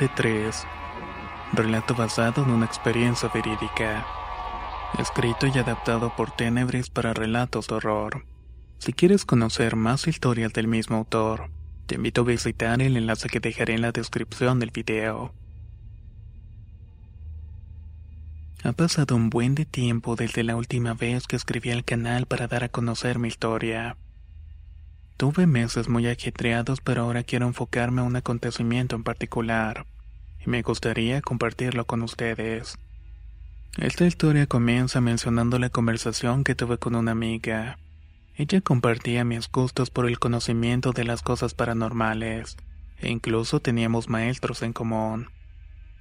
parte 3. Relato basado en una experiencia verídica. Escrito y adaptado por Tenebris para relatos de horror. Si quieres conocer más historias del mismo autor, te invito a visitar el enlace que dejaré en la descripción del video. Ha pasado un buen de tiempo desde la última vez que escribí al canal para dar a conocer mi historia. Tuve meses muy ajetreados, pero ahora quiero enfocarme a un acontecimiento en particular, y me gustaría compartirlo con ustedes. Esta historia comienza mencionando la conversación que tuve con una amiga. Ella compartía mis gustos por el conocimiento de las cosas paranormales, e incluso teníamos maestros en común.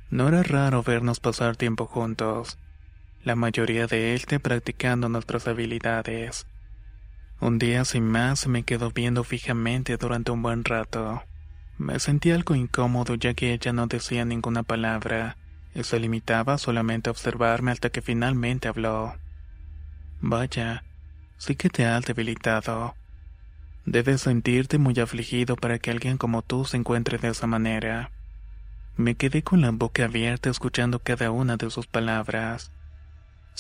No era raro vernos pasar tiempo juntos, la mayoría de este practicando nuestras habilidades. Un día sin más me quedó viendo fijamente durante un buen rato. Me sentí algo incómodo ya que ella no decía ninguna palabra y se limitaba solamente a observarme hasta que finalmente habló. Vaya, sí que te has debilitado. Debes sentirte muy afligido para que alguien como tú se encuentre de esa manera. Me quedé con la boca abierta escuchando cada una de sus palabras.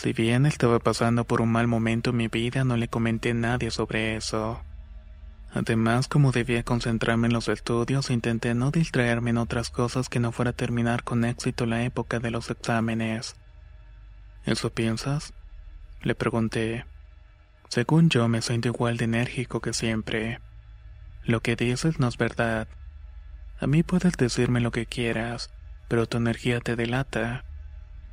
Si bien estaba pasando por un mal momento en mi vida, no le comenté a nadie sobre eso. Además, como debía concentrarme en los estudios, intenté no distraerme en otras cosas que no fuera a terminar con éxito la época de los exámenes. ¿Eso piensas? Le pregunté. Según yo, me siento igual de enérgico que siempre. Lo que dices no es verdad. A mí puedes decirme lo que quieras, pero tu energía te delata.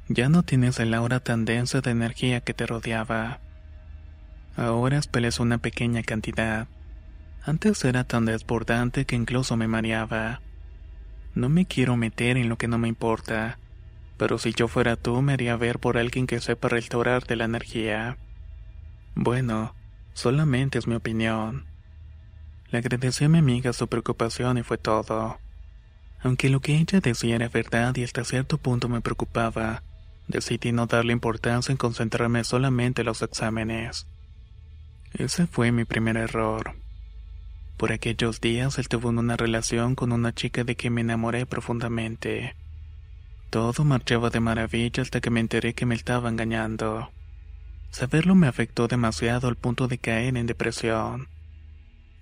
Ya no tienes el aura tan densa de energía que te rodeaba. Ahora expeles una pequeña cantidad. Antes era tan desbordante que incluso me mareaba. No me quiero meter en lo que no me importa, pero si yo fuera tú me haría ver por alguien que sepa restaurarte la energía. Bueno, solamente es mi opinión. Le agradecí a mi amiga su preocupación y fue todo. Aunque lo que ella decía era verdad y hasta cierto punto me preocupaba, Decidí no darle importancia en concentrarme solamente en los exámenes. Ese fue mi primer error. Por aquellos días él tuvo una relación con una chica de quien me enamoré profundamente. Todo marchaba de maravilla hasta que me enteré que me estaba engañando. Saberlo me afectó demasiado al punto de caer en depresión.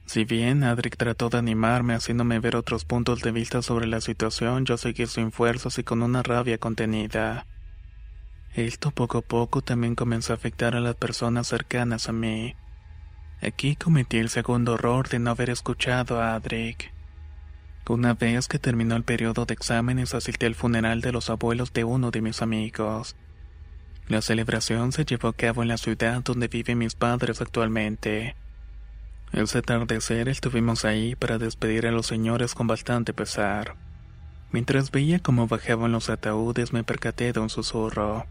Si bien Adric trató de animarme haciéndome ver otros puntos de vista sobre la situación, yo seguí sin fuerzas y con una rabia contenida. Esto poco a poco también comenzó a afectar a las personas cercanas a mí. Aquí cometí el segundo error de no haber escuchado a Adric. Una vez que terminó el periodo de exámenes asistí al funeral de los abuelos de uno de mis amigos. La celebración se llevó a cabo en la ciudad donde viven mis padres actualmente. Ese atardecer estuvimos ahí para despedir a los señores con bastante pesar. Mientras veía cómo bajaban los ataúdes me percaté de un susurro.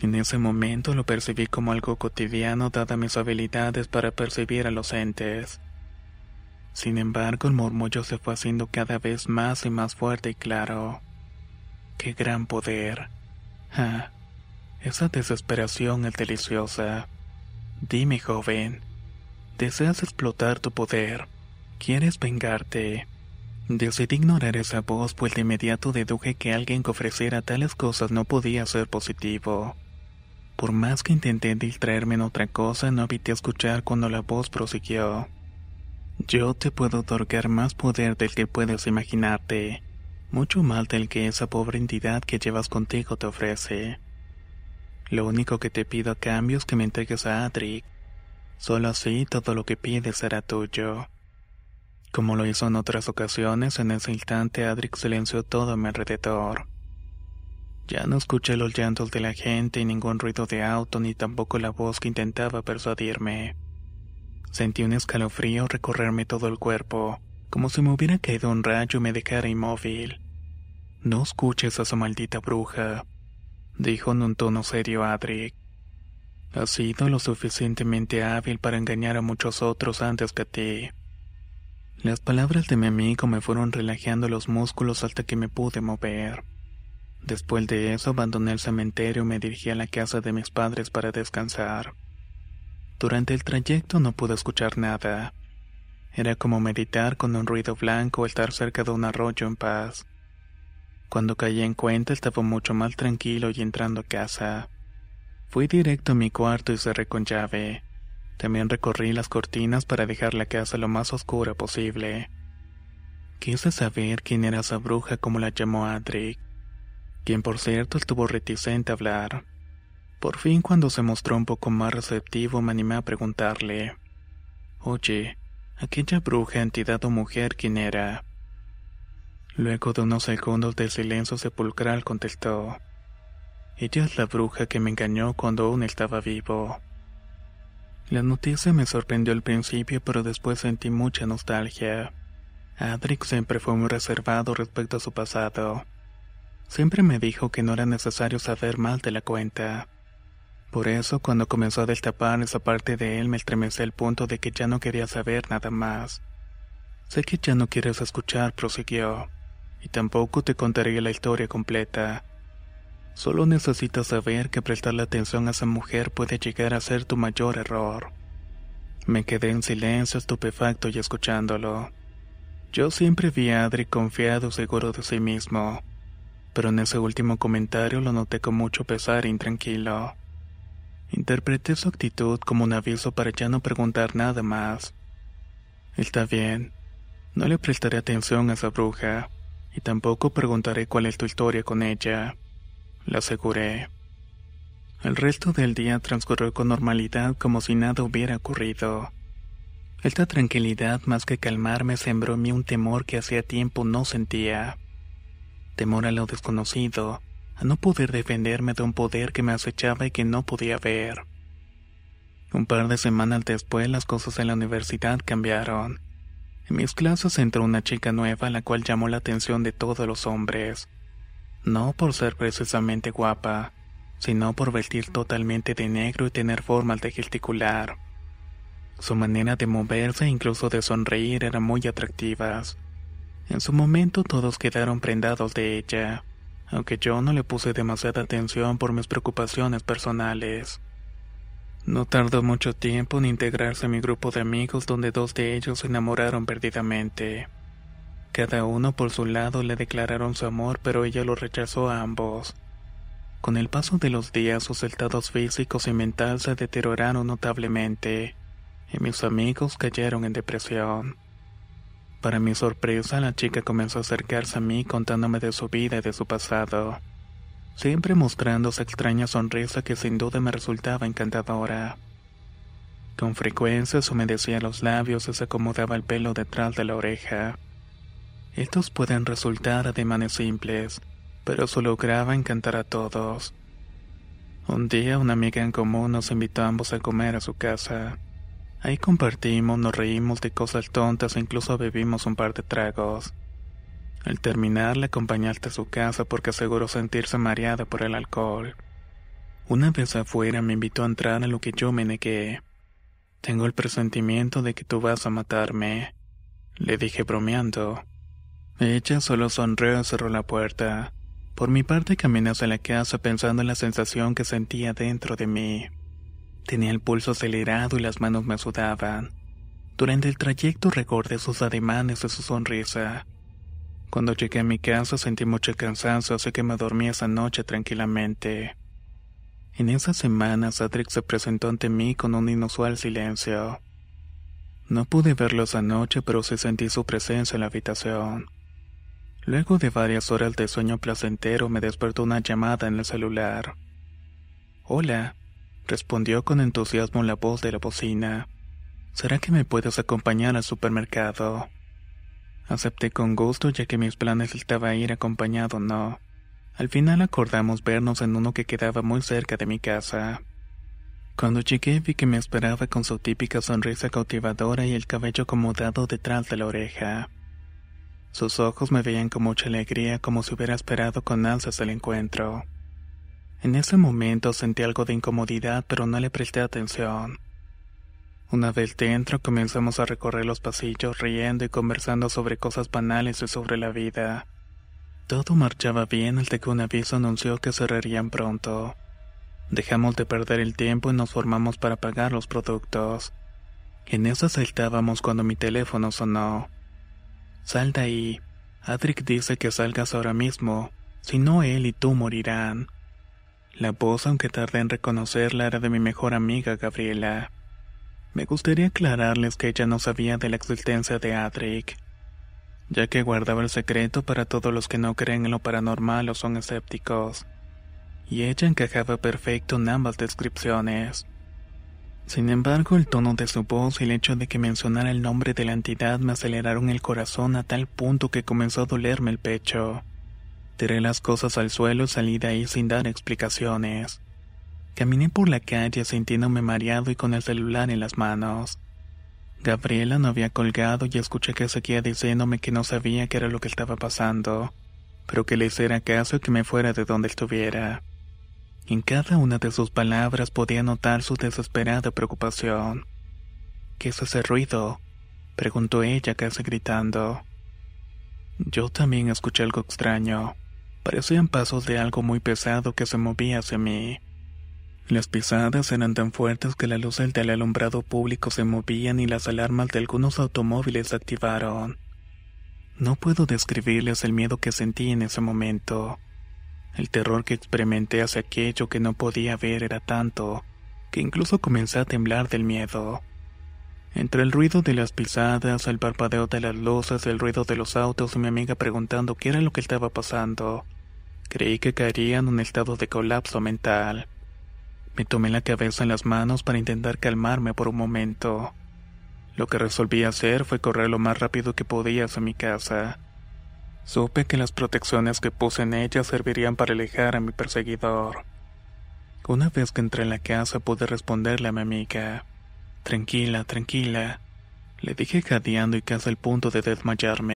En ese momento lo percibí como algo cotidiano dada mis habilidades para percibir a los entes. Sin embargo, el murmullo se fue haciendo cada vez más y más fuerte y claro. ¡Qué gran poder! Ah, esa desesperación es deliciosa. Dime, joven, ¿deseas explotar tu poder? ¿Quieres vengarte? Decidí ignorar esa voz, pues de inmediato deduje que alguien que ofreciera tales cosas no podía ser positivo. Por más que intenté distraerme en otra cosa, no evité escuchar cuando la voz prosiguió. Yo te puedo otorgar más poder del que puedes imaginarte, mucho más del que esa pobre entidad que llevas contigo te ofrece. Lo único que te pido a cambio es que me entregues a Adric. Solo así todo lo que pides será tuyo. Como lo hizo en otras ocasiones, en ese instante Adric silenció todo a mi alrededor. Ya no escuché los llantos de la gente y ningún ruido de auto ni tampoco la voz que intentaba persuadirme. Sentí un escalofrío recorrerme todo el cuerpo, como si me hubiera caído un rayo y me dejara inmóvil. No escuches a esa maldita bruja, dijo en un tono serio Adric. Ha sido lo suficientemente hábil para engañar a muchos otros antes que a ti. Las palabras de mi amigo me fueron relajando los músculos hasta que me pude mover. Después de eso abandoné el cementerio y me dirigí a la casa de mis padres para descansar. Durante el trayecto no pude escuchar nada. Era como meditar con un ruido blanco o estar cerca de un arroyo en paz. Cuando caí en cuenta estaba mucho más tranquilo y entrando a casa. Fui directo a mi cuarto y cerré con llave. También recorrí las cortinas para dejar la casa lo más oscura posible. Quise saber quién era esa bruja como la llamó Adric quien por cierto estuvo reticente a hablar. Por fin cuando se mostró un poco más receptivo me animé a preguntarle, Oye, aquella bruja, entidad o mujer, ¿quién era? Luego de unos segundos de silencio sepulcral contestó, Ella es la bruja que me engañó cuando aún estaba vivo. La noticia me sorprendió al principio, pero después sentí mucha nostalgia. Adric siempre fue muy reservado respecto a su pasado. Siempre me dijo que no era necesario saber mal de la cuenta. Por eso, cuando comenzó a destapar esa parte de él, me estremecí al punto de que ya no quería saber nada más. Sé que ya no quieres escuchar, prosiguió, y tampoco te contaré la historia completa. Solo necesitas saber que prestarle atención a esa mujer puede llegar a ser tu mayor error. Me quedé en silencio, estupefacto y escuchándolo. Yo siempre vi a Adri confiado, seguro de sí mismo pero en ese último comentario lo noté con mucho pesar e intranquilo. Interpreté su actitud como un aviso para ya no preguntar nada más. Está bien, no le prestaré atención a esa bruja, y tampoco preguntaré cuál es tu historia con ella, le aseguré. El resto del día transcurrió con normalidad como si nada hubiera ocurrido. Esta tranquilidad más que calmarme sembró en mí un temor que hacía tiempo no sentía temor a lo desconocido, a no poder defenderme de un poder que me acechaba y que no podía ver. Un par de semanas después las cosas en la universidad cambiaron. En mis clases entró una chica nueva la cual llamó la atención de todos los hombres. No por ser precisamente guapa, sino por vestir totalmente de negro y tener formas de gesticular. Su manera de moverse e incluso de sonreír eran muy atractivas. En su momento todos quedaron prendados de ella, aunque yo no le puse demasiada atención por mis preocupaciones personales. No tardó mucho tiempo en integrarse a mi grupo de amigos donde dos de ellos se enamoraron perdidamente. Cada uno por su lado le declararon su amor, pero ella lo rechazó a ambos. Con el paso de los días sus estados físicos y mental se deterioraron notablemente, y mis amigos cayeron en depresión. Para mi sorpresa, la chica comenzó a acercarse a mí contándome de su vida y de su pasado, siempre mostrando esa extraña sonrisa que sin duda me resultaba encantadora. Con frecuencia se humedecía los labios y se acomodaba el pelo detrás de la oreja. Estos pueden resultar ademanes simples, pero eso lograba encantar a todos. Un día una amiga en común nos invitó a ambos a comer a su casa. Ahí compartimos, nos reímos de cosas tontas e incluso bebimos un par de tragos. Al terminar le acompañé hasta su casa porque aseguró sentirse mareada por el alcohol. Una vez afuera me invitó a entrar a lo que yo me negué. Tengo el presentimiento de que tú vas a matarme, le dije bromeando. Ella solo sonrió y cerró la puerta. Por mi parte caminé hacia la casa pensando en la sensación que sentía dentro de mí. Tenía el pulso acelerado y las manos me sudaban. Durante el trayecto recordé sus ademanes y su sonrisa. Cuando llegué a mi casa sentí mucho cansancio, así que me dormí esa noche tranquilamente. En esas semanas, Adric se presentó ante mí con un inusual silencio. No pude verlo esa noche, pero sí sentí su presencia en la habitación. Luego de varias horas de sueño placentero, me despertó una llamada en el celular. Hola, respondió con entusiasmo la voz de la bocina. ¿Será que me puedes acompañar al supermercado? Acepté con gusto ya que mis planes estaba ir acompañado no. Al final acordamos vernos en uno que quedaba muy cerca de mi casa. Cuando llegué vi que me esperaba con su típica sonrisa cautivadora y el cabello acomodado detrás de la oreja. Sus ojos me veían con mucha alegría como si hubiera esperado con ansias el encuentro. En ese momento sentí algo de incomodidad pero no le presté atención. Una vez dentro comenzamos a recorrer los pasillos riendo y conversando sobre cosas banales y sobre la vida. Todo marchaba bien hasta que un aviso anunció que cerrarían pronto. Dejamos de perder el tiempo y nos formamos para pagar los productos. En eso saltábamos cuando mi teléfono sonó. Sal de ahí. Adric dice que salgas ahora mismo, si no él y tú morirán. La voz, aunque tardé en reconocerla, era de mi mejor amiga Gabriela. Me gustaría aclararles que ella no sabía de la existencia de Adric, ya que guardaba el secreto para todos los que no creen en lo paranormal o son escépticos y ella encajaba perfecto en ambas descripciones. Sin embargo, el tono de su voz y el hecho de que mencionara el nombre de la entidad me aceleraron el corazón a tal punto que comenzó a dolerme el pecho. Tiré las cosas al suelo y salí de ahí sin dar explicaciones. Caminé por la calle sintiéndome mareado y con el celular en las manos. Gabriela no había colgado y escuché que seguía diciéndome que no sabía qué era lo que estaba pasando, pero que le hiciera caso que me fuera de donde estuviera. En cada una de sus palabras podía notar su desesperada preocupación. ¿Qué es ese ruido? preguntó ella casi gritando. Yo también escuché algo extraño. Parecían pasos de algo muy pesado que se movía hacia mí. Las pisadas eran tan fuertes que la luz del alumbrado público se movían y las alarmas de algunos automóviles se activaron. No puedo describirles el miedo que sentí en ese momento. El terror que experimenté hacia aquello que no podía ver era tanto, que incluso comencé a temblar del miedo. Entre el ruido de las pisadas, el parpadeo de las luces, el ruido de los autos y mi amiga preguntando qué era lo que estaba pasando, creí que caería en un estado de colapso mental. Me tomé la cabeza en las manos para intentar calmarme por un momento. Lo que resolví hacer fue correr lo más rápido que podía hacia mi casa. Supe que las protecciones que puse en ella servirían para alejar a mi perseguidor. Una vez que entré en la casa pude responderle a mi amiga. Tranquila, tranquila. Le dije jadeando y casi al punto de desmayarme.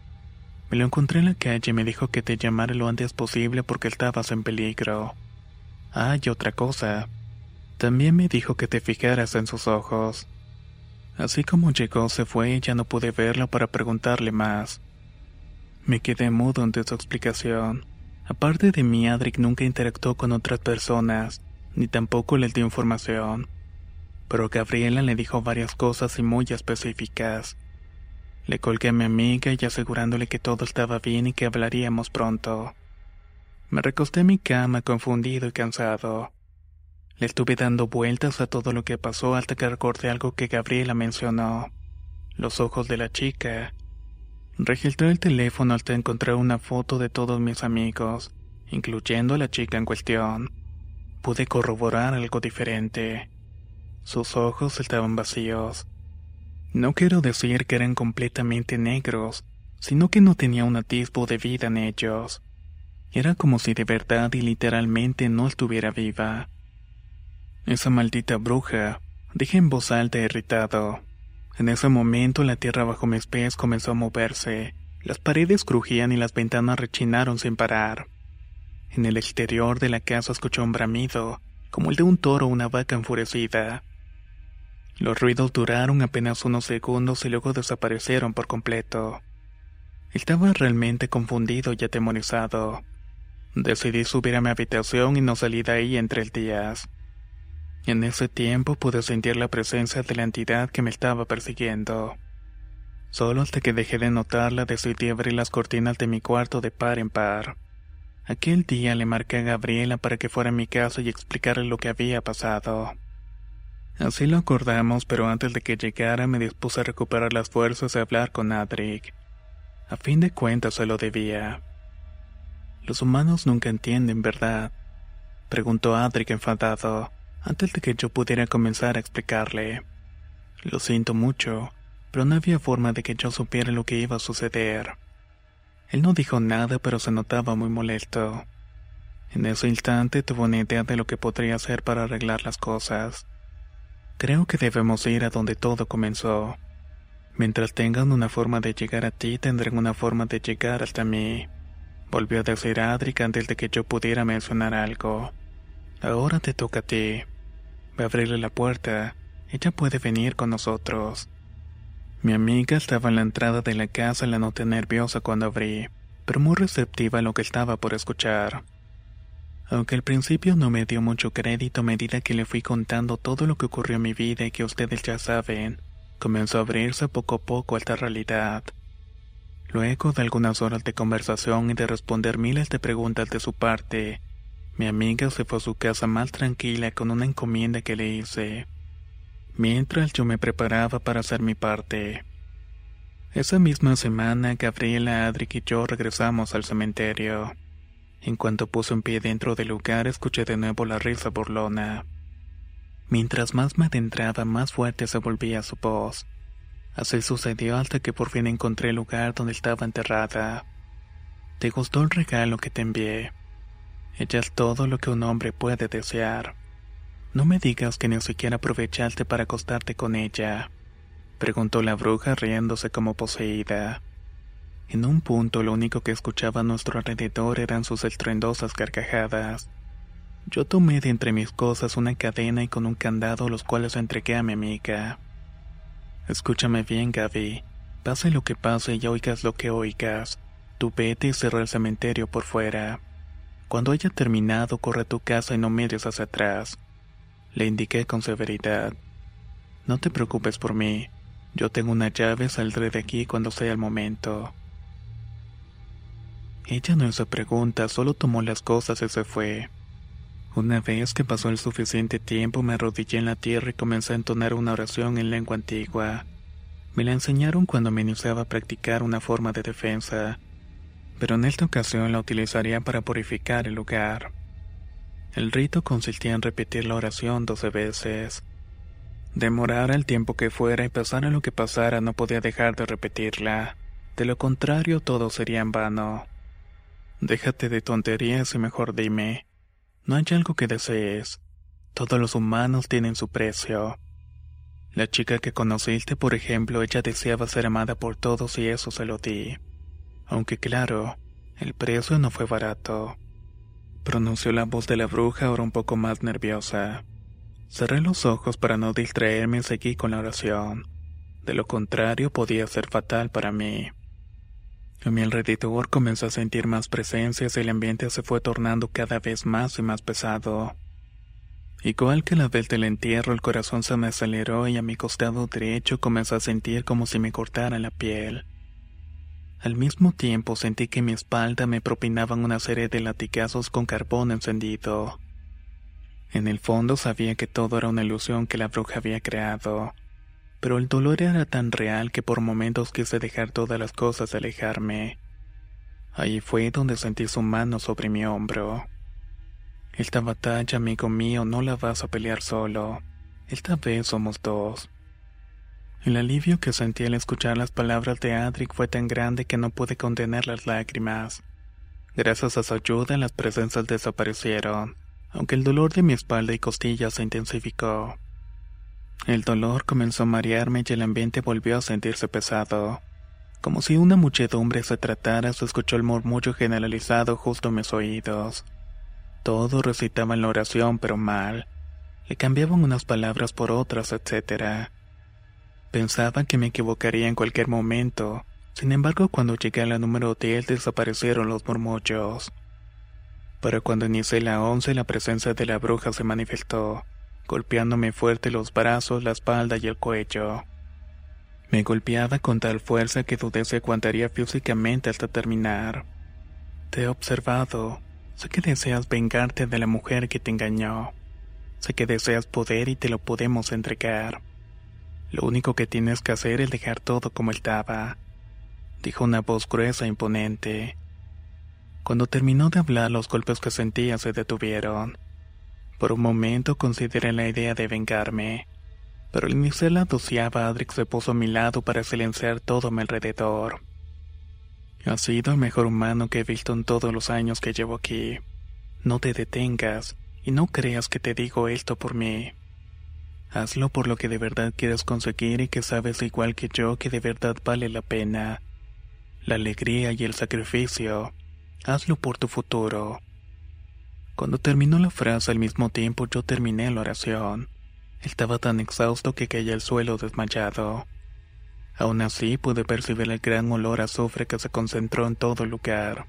Me lo encontré en la calle y me dijo que te llamara lo antes posible porque estabas en peligro. Ah, y otra cosa. También me dijo que te fijaras en sus ojos. Así como llegó, se fue y ya no pude verlo para preguntarle más. Me quedé mudo ante su explicación. Aparte de mí, Adric nunca interactuó con otras personas, ni tampoco les dio información. Pero Gabriela le dijo varias cosas y muy específicas. Le colgué a mi amiga y asegurándole que todo estaba bien y que hablaríamos pronto. Me recosté en mi cama confundido y cansado. Le estuve dando vueltas a todo lo que pasó hasta que recordé algo que Gabriela mencionó. Los ojos de la chica. Registré el teléfono hasta encontrar una foto de todos mis amigos, incluyendo a la chica en cuestión. Pude corroborar algo diferente. Sus ojos estaban vacíos no quiero decir que eran completamente negros, sino que no tenía un atisbo de vida en ellos. Era como si de verdad y literalmente no estuviera viva. Esa maldita bruja, dije en voz alta irritado. En ese momento la tierra bajo mis pies comenzó a moverse, las paredes crujían y las ventanas rechinaron sin parar. En el exterior de la casa escuché un bramido, como el de un toro o una vaca enfurecida. Los ruidos duraron apenas unos segundos y luego desaparecieron por completo. Estaba realmente confundido y atemorizado. Decidí subir a mi habitación y no salí de ahí en tres días. En ese tiempo pude sentir la presencia de la entidad que me estaba persiguiendo. Solo hasta que dejé de notarla decidí abrir las cortinas de mi cuarto de par en par. Aquel día le marqué a Gabriela para que fuera a mi casa y explicarle lo que había pasado. Así lo acordamos, pero antes de que llegara me dispuse a recuperar las fuerzas de hablar con Adric. A fin de cuentas se lo debía. Los humanos nunca entienden, ¿verdad? Preguntó Adric enfadado, antes de que yo pudiera comenzar a explicarle. Lo siento mucho, pero no había forma de que yo supiera lo que iba a suceder. Él no dijo nada, pero se notaba muy molesto. En ese instante tuvo una idea de lo que podría hacer para arreglar las cosas. Creo que debemos ir a donde todo comenzó. Mientras tengan una forma de llegar a ti, tendrán una forma de llegar hasta mí. Volvió a decir Adric antes de que yo pudiera mencionar algo. Ahora te toca a ti. Ve a abrirle la puerta. Ella puede venir con nosotros. Mi amiga estaba en la entrada de la casa la noté nerviosa cuando abrí, pero muy receptiva a lo que estaba por escuchar. Aunque al principio no me dio mucho crédito a medida que le fui contando todo lo que ocurrió en mi vida y que ustedes ya saben, comenzó a abrirse poco a poco a esta realidad. Luego de algunas horas de conversación y de responder miles de preguntas de su parte, mi amiga se fue a su casa más tranquila con una encomienda que le hice. Mientras yo me preparaba para hacer mi parte. Esa misma semana, Gabriela, Adric y yo regresamos al cementerio. En cuanto puse un pie dentro del lugar, escuché de nuevo la risa burlona. Mientras más me adentraba, más fuerte se volvía su voz. Así sucedió hasta que por fin encontré el lugar donde estaba enterrada. ¿Te gustó el regalo que te envié? Ella es todo lo que un hombre puede desear. No me digas que ni siquiera aprovechaste para acostarte con ella, preguntó la bruja riéndose como poseída. En un punto lo único que escuchaba a nuestro alrededor eran sus estruendosas carcajadas. Yo tomé de entre mis cosas una cadena y con un candado los cuales entregué a mi amiga. Escúchame bien, Gaby. Pase lo que pase y oigas lo que oigas. Tú vete y cierra el cementerio por fuera. Cuando haya terminado, corre a tu casa y no mires hacia atrás. Le indiqué con severidad. No te preocupes por mí. Yo tengo una llave, saldré de aquí cuando sea el momento. Ella no hizo pregunta, solo tomó las cosas y se fue. Una vez que pasó el suficiente tiempo me arrodillé en la tierra y comencé a entonar una oración en lengua antigua. Me la enseñaron cuando me iniciaba a practicar una forma de defensa, pero en esta ocasión la utilizaría para purificar el lugar. El rito consistía en repetir la oración doce veces. Demorara el tiempo que fuera y pasara lo que pasara no podía dejar de repetirla. De lo contrario todo sería en vano. Déjate de tonterías y mejor dime, no hay algo que desees. Todos los humanos tienen su precio. La chica que conociste, por ejemplo, ella deseaba ser amada por todos y eso se lo di. Aunque claro, el precio no fue barato. Pronunció la voz de la bruja ahora un poco más nerviosa. Cerré los ojos para no distraerme y seguí con la oración. De lo contrario podía ser fatal para mí. A mi alrededor comenzó a sentir más presencias y el ambiente se fue tornando cada vez más y más pesado. Igual que la vez del entierro, el corazón se me aceleró y a mi costado derecho comenzó a sentir como si me cortara la piel. Al mismo tiempo sentí que mi espalda me propinaban una serie de latigazos con carbón encendido. En el fondo sabía que todo era una ilusión que la bruja había creado pero el dolor era tan real que por momentos quise dejar todas las cosas y alejarme. Ahí fue donde sentí su mano sobre mi hombro. Esta batalla, amigo mío, no la vas a pelear solo. Esta vez somos dos. El alivio que sentí al escuchar las palabras de Adric fue tan grande que no pude contener las lágrimas. Gracias a su ayuda, las presencias desaparecieron, aunque el dolor de mi espalda y costillas se intensificó. El dolor comenzó a marearme y el ambiente volvió a sentirse pesado. Como si una muchedumbre se tratara, se escuchó el murmullo generalizado justo a mis oídos. Todos recitaban la oración, pero mal. Le cambiaban unas palabras por otras, etc. Pensaba que me equivocaría en cualquier momento, sin embargo cuando llegué a la número 10 desaparecieron los murmullos. Pero cuando inicié la 11 la presencia de la bruja se manifestó, golpeándome fuerte los brazos, la espalda y el cuello. Me golpeaba con tal fuerza que dudé si aguantaría físicamente hasta terminar. Te he observado. Sé que deseas vengarte de la mujer que te engañó. Sé que deseas poder y te lo podemos entregar. Lo único que tienes que hacer es dejar todo como estaba, dijo una voz gruesa e imponente. Cuando terminó de hablar, los golpes que sentía se detuvieron. Por un momento consideré la idea de vengarme, pero al iniciar la doceava, Adric se puso a mi lado para silenciar todo a mi alrededor. Has sido el mejor humano que he visto en todos los años que llevo aquí. No te detengas y no creas que te digo esto por mí. Hazlo por lo que de verdad quieres conseguir y que sabes igual que yo que de verdad vale la pena. La alegría y el sacrificio. Hazlo por tu futuro. Cuando terminó la frase al mismo tiempo yo terminé la oración. Estaba tan exhausto que caí al suelo desmayado. Aún así pude percibir el gran olor a azufre que se concentró en todo el lugar.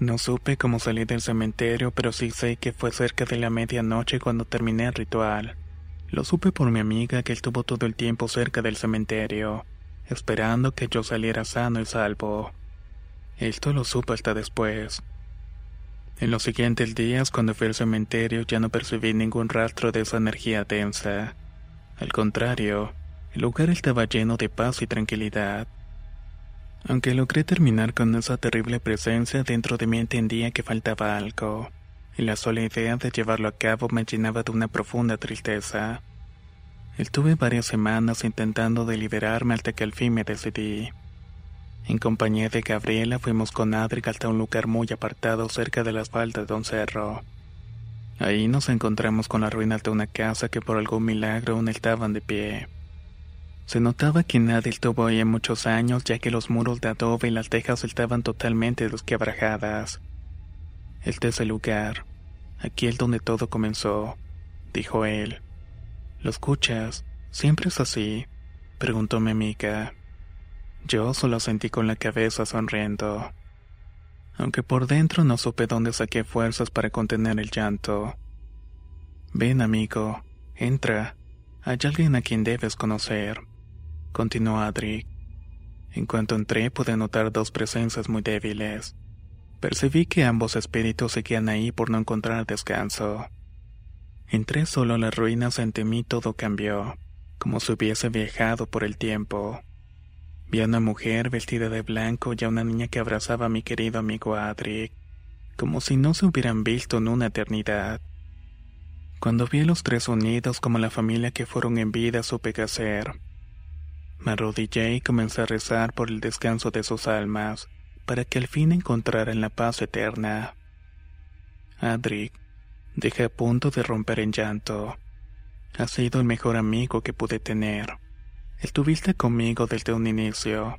No supe cómo salí del cementerio, pero sí sé que fue cerca de la medianoche cuando terminé el ritual. Lo supe por mi amiga que estuvo todo el tiempo cerca del cementerio, esperando que yo saliera sano y salvo. Esto lo supe hasta después. En los siguientes días, cuando fui al cementerio, ya no percibí ningún rastro de esa energía densa. Al contrario, el lugar estaba lleno de paz y tranquilidad. Aunque logré terminar con esa terrible presencia, dentro de mí entendía que faltaba algo, y la sola idea de llevarlo a cabo me llenaba de una profunda tristeza. Estuve varias semanas intentando deliberarme hasta que al fin me decidí. En compañía de Gabriela fuimos con Adric hasta un lugar muy apartado cerca de las faldas de un cerro. Ahí nos encontramos con las ruinas de una casa que por algún milagro aún estaban de pie. Se notaba que nadie estuvo ahí en muchos años ya que los muros de adobe y las tejas estaban totalmente desquebrajadas. Este es el lugar. Aquí es donde todo comenzó, dijo él. ¿Lo escuchas? ¿Siempre es así? preguntó mi. Yo solo sentí con la cabeza sonriendo. Aunque por dentro no supe dónde saqué fuerzas para contener el llanto. Ven, amigo, entra. Hay alguien a quien debes conocer. Continuó Adric. En cuanto entré pude notar dos presencias muy débiles. Percibí que ambos espíritus seguían ahí por no encontrar descanso. Entré solo a las ruinas ante mí todo cambió, como si hubiese viajado por el tiempo. Vi a una mujer vestida de blanco y a una niña que abrazaba a mi querido amigo Adric, como si no se hubieran visto en una eternidad. Cuando vi a los tres unidos como la familia que fueron en vida supe qué hacer. Me arrodillé y comencé a rezar por el descanso de sus almas, para que al fin encontraran la paz eterna. Adric, dejé a punto de romper en llanto. Has sido el mejor amigo que pude tener. Estuviste conmigo desde un inicio.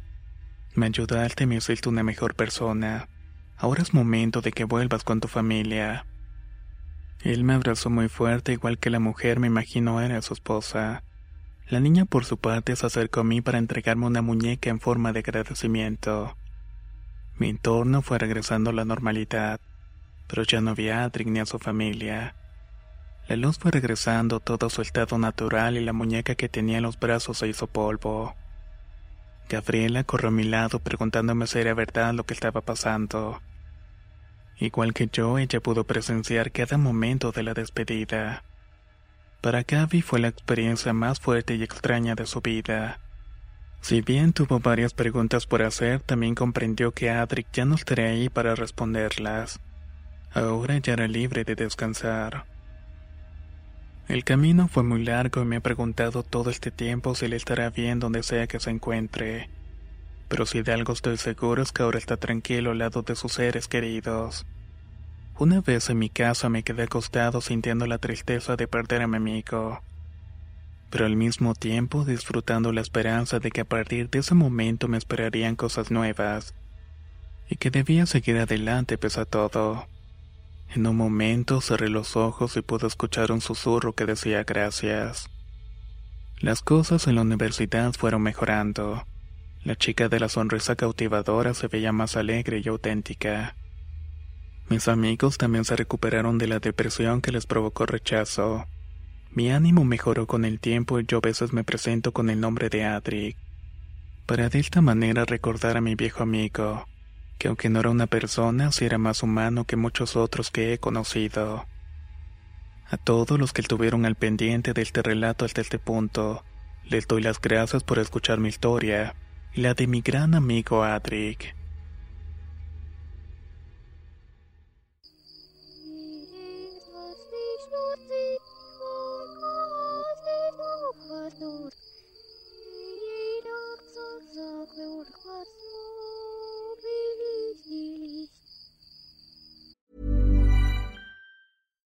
Me ayudaste y me hiciste una mejor persona. Ahora es momento de que vuelvas con tu familia. Él me abrazó muy fuerte, igual que la mujer me imagino era su esposa. La niña por su parte se acercó a mí para entregarme una muñeca en forma de agradecimiento. Mi entorno fue regresando a la normalidad, pero ya no había a a su familia. La luz fue regresando todo su estado natural y la muñeca que tenía en los brazos se hizo polvo. Gabriela corrió a mi lado preguntándome si era verdad lo que estaba pasando. Igual que yo, ella pudo presenciar cada momento de la despedida. Para Gaby fue la experiencia más fuerte y extraña de su vida. Si bien tuvo varias preguntas por hacer, también comprendió que Adric ya no estaría ahí para responderlas. Ahora ya era libre de descansar. El camino fue muy largo y me he preguntado todo este tiempo si le estará bien donde sea que se encuentre. Pero si de algo estoy seguro es que ahora está tranquilo al lado de sus seres queridos. Una vez en mi casa me quedé acostado sintiendo la tristeza de perder a mi amigo, pero al mismo tiempo disfrutando la esperanza de que a partir de ese momento me esperarían cosas nuevas y que debía seguir adelante pese a todo. En un momento cerré los ojos y pude escuchar un susurro que decía gracias. Las cosas en la universidad fueron mejorando. La chica de la sonrisa cautivadora se veía más alegre y auténtica. Mis amigos también se recuperaron de la depresión que les provocó rechazo. Mi ánimo mejoró con el tiempo y yo a veces me presento con el nombre de Adric. Para de esta manera recordar a mi viejo amigo, que aunque no era una persona, sí era más humano que muchos otros que he conocido. A todos los que estuvieron al pendiente de este relato hasta este punto, les doy las gracias por escuchar mi historia la de mi gran amigo Adric.